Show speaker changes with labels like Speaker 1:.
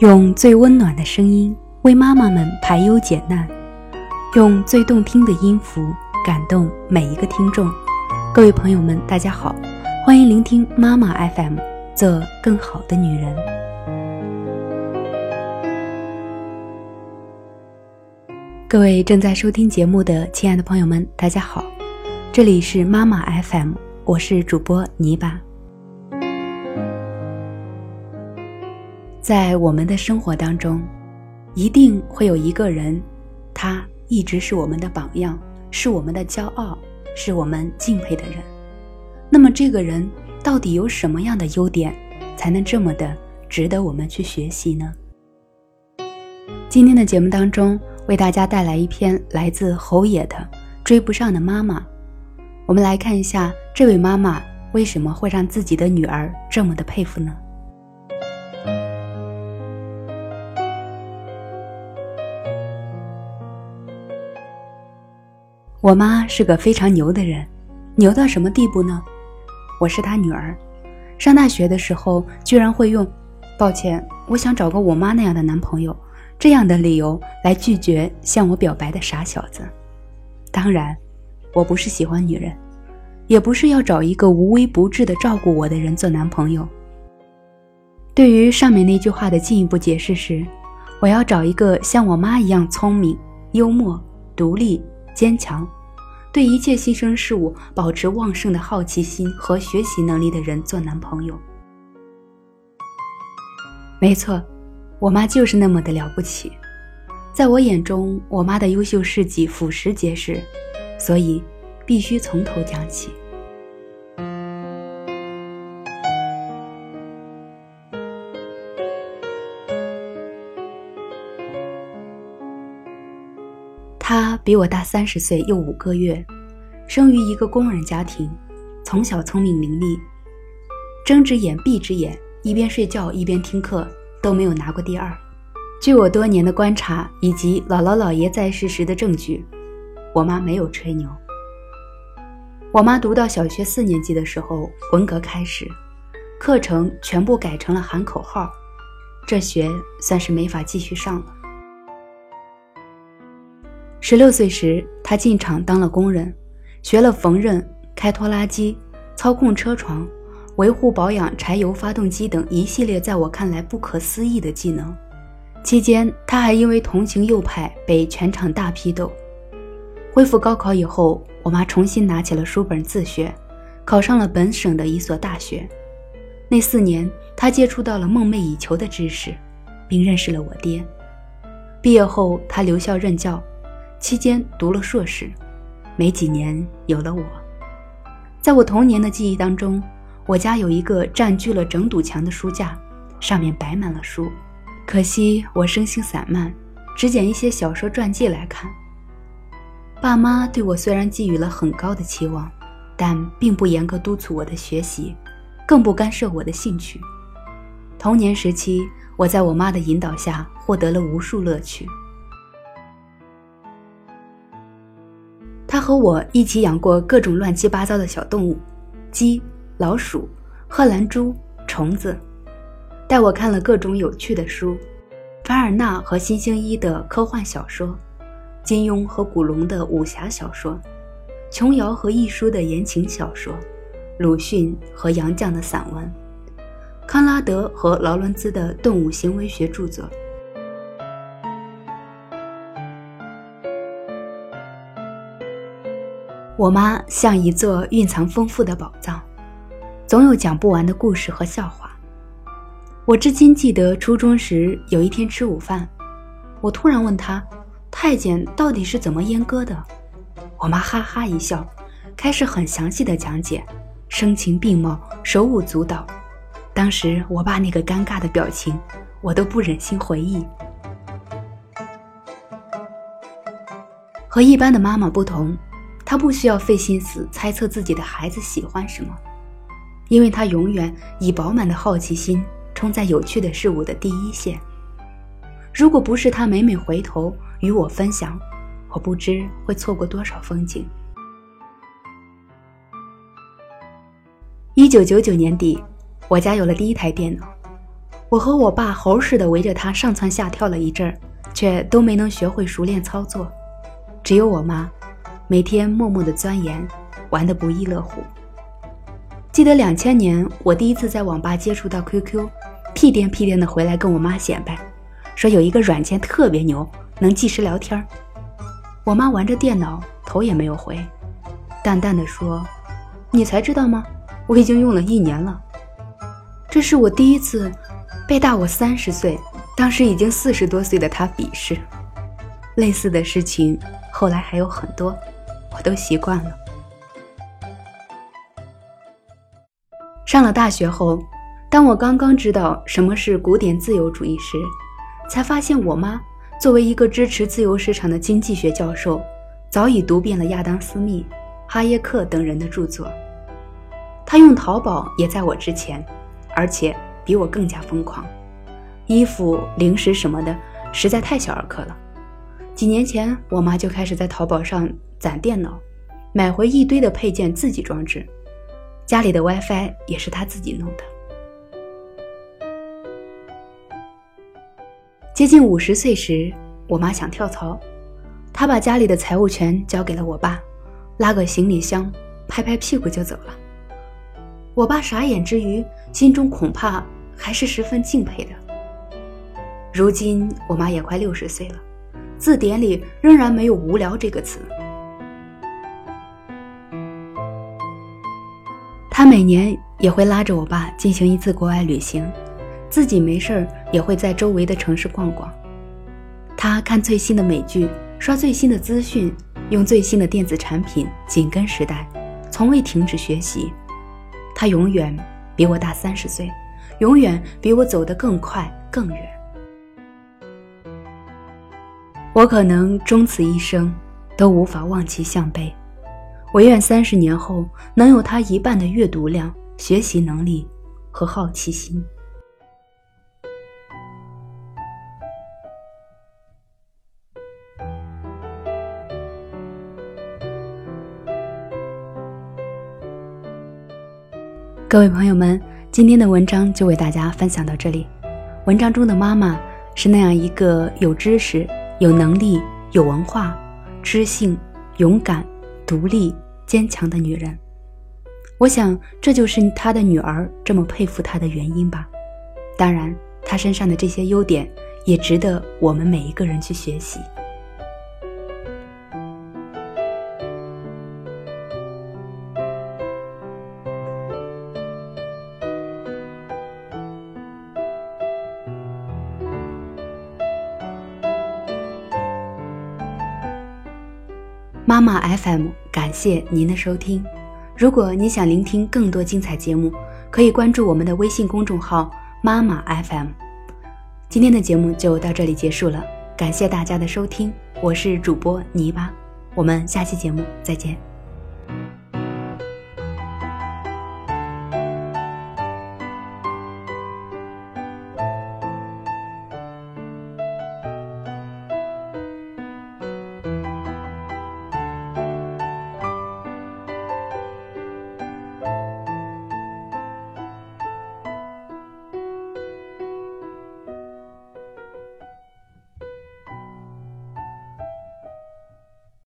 Speaker 1: 用最温暖的声音为妈妈们排忧解难，用最动听的音符感动每一个听众。各位朋友们，大家好，欢迎聆听妈妈 FM，做更好的女人。各位正在收听节目的亲爱的朋友们，大家好，这里是妈妈 FM，我是主播泥巴。在我们的生活当中，一定会有一个人，他一直是我们的榜样，是我们的骄傲，是我们敬佩的人。那么，这个人到底有什么样的优点，才能这么的值得我们去学习呢？今天的节目当中，为大家带来一篇来自侯野的《追不上的妈妈》。我们来看一下，这位妈妈为什么会让自己的女儿这么的佩服呢？我妈是个非常牛的人，牛到什么地步呢？我是她女儿，上大学的时候居然会用“抱歉，我想找个我妈那样的男朋友”这样的理由来拒绝向我表白的傻小子。当然，我不是喜欢女人，也不是要找一个无微不至的照顾我的人做男朋友。对于上面那句话的进一步解释是，我要找一个像我妈一样聪明、幽默、独立、坚强。对一切新生事物保持旺盛的好奇心和学习能力的人做男朋友。没错，我妈就是那么的了不起，在我眼中，我妈的优秀事迹俯拾皆是，所以必须从头讲起。比我大三十岁又五个月，生于一个工人家庭，从小聪明伶俐，睁只眼闭只眼，一边睡觉一边听课，都没有拿过第二。据我多年的观察以及姥姥姥爷在世时的证据，我妈没有吹牛。我妈读到小学四年级的时候，文革开始，课程全部改成了喊口号，这学算是没法继续上了。十六岁时，他进厂当了工人，学了缝纫、开拖拉机、操控车床、维护保养柴油发动机等一系列在我看来不可思议的技能。期间，他还因为同情右派被全场大批斗。恢复高考以后，我妈重新拿起了书本自学，考上了本省的一所大学。那四年，他接触到了梦寐以求的知识，并认识了我爹。毕业后，他留校任教。期间读了硕士，没几年有了我。在我童年的记忆当中，我家有一个占据了整堵墙的书架，上面摆满了书。可惜我生性散漫，只捡一些小说传记来看。爸妈对我虽然寄予了很高的期望，但并不严格督促我的学习，更不干涉我的兴趣。童年时期，我在我妈的引导下获得了无数乐趣。他和我一起养过各种乱七八糟的小动物，鸡、老鼠、荷兰猪、虫子，带我看了各种有趣的书，凡尔纳和新星一的科幻小说，金庸和古龙的武侠小说，琼瑶和亦舒的言情小说，鲁迅和杨绛的散文，康拉德和劳伦兹的动物行为学著作。我妈像一座蕴藏丰富的宝藏，总有讲不完的故事和笑话。我至今记得初中时有一天吃午饭，我突然问她：“太监到底是怎么阉割的？”我妈哈哈一笑，开始很详细的讲解，声情并茂，手舞足蹈。当时我爸那个尴尬的表情，我都不忍心回忆。和一般的妈妈不同。他不需要费心思猜测自己的孩子喜欢什么，因为他永远以饱满的好奇心冲在有趣的事物的第一线。如果不是他每每回头与我分享，我不知会错过多少风景。一九九九年底，我家有了第一台电脑，我和我爸猴似的围着他上蹿下跳了一阵儿，却都没能学会熟练操作。只有我妈，每天默默的钻研，玩得不亦乐乎。记得两千年，我第一次在网吧接触到 QQ，屁颠屁颠的回来跟我妈显摆，说有一个软件特别牛，能即时聊天。我妈玩着电脑，头也没有回，淡淡的说：“你才知道吗？我已经用了一年了。”这是我第一次。被大我三十岁，当时已经四十多岁的他鄙视。类似的事情后来还有很多，我都习惯了。上了大学后，当我刚刚知道什么是古典自由主义时，才发现我妈作为一个支持自由市场的经济学教授，早已读遍了亚当·斯密、哈耶克等人的著作。她用淘宝也在我之前，而且。比我更加疯狂，衣服、零食什么的实在太小儿科了。几年前，我妈就开始在淘宝上攒电脑，买回一堆的配件自己装置，家里的 WiFi 也是她自己弄的。接近五十岁时，我妈想跳槽，她把家里的财务权交给了我爸，拉个行李箱，拍拍屁股就走了。我爸傻眼之余，心中恐怕。还是十分敬佩的。如今我妈也快六十岁了，字典里仍然没有“无聊”这个词。他每年也会拉着我爸进行一次国外旅行，自己没事儿也会在周围的城市逛逛。他看最新的美剧，刷最新的资讯，用最新的电子产品，紧跟时代，从未停止学习。他永远比我大三十岁。永远比我走得更快更远。我可能终此一生都无法望其项背，唯愿三十年后能有他一半的阅读量、学习能力和好奇心。各位朋友们。今天的文章就为大家分享到这里。文章中的妈妈是那样一个有知识、有能力、有文化、知性、勇敢、独立、坚强的女人。我想，这就是他的女儿这么佩服他的原因吧。当然，他身上的这些优点也值得我们每一个人去学习。妈妈 FM，感谢您的收听。如果你想聆听更多精彩节目，可以关注我们的微信公众号“妈妈 FM”。今天的节目就到这里结束了，感谢大家的收听，我是主播泥巴，我们下期节目再见。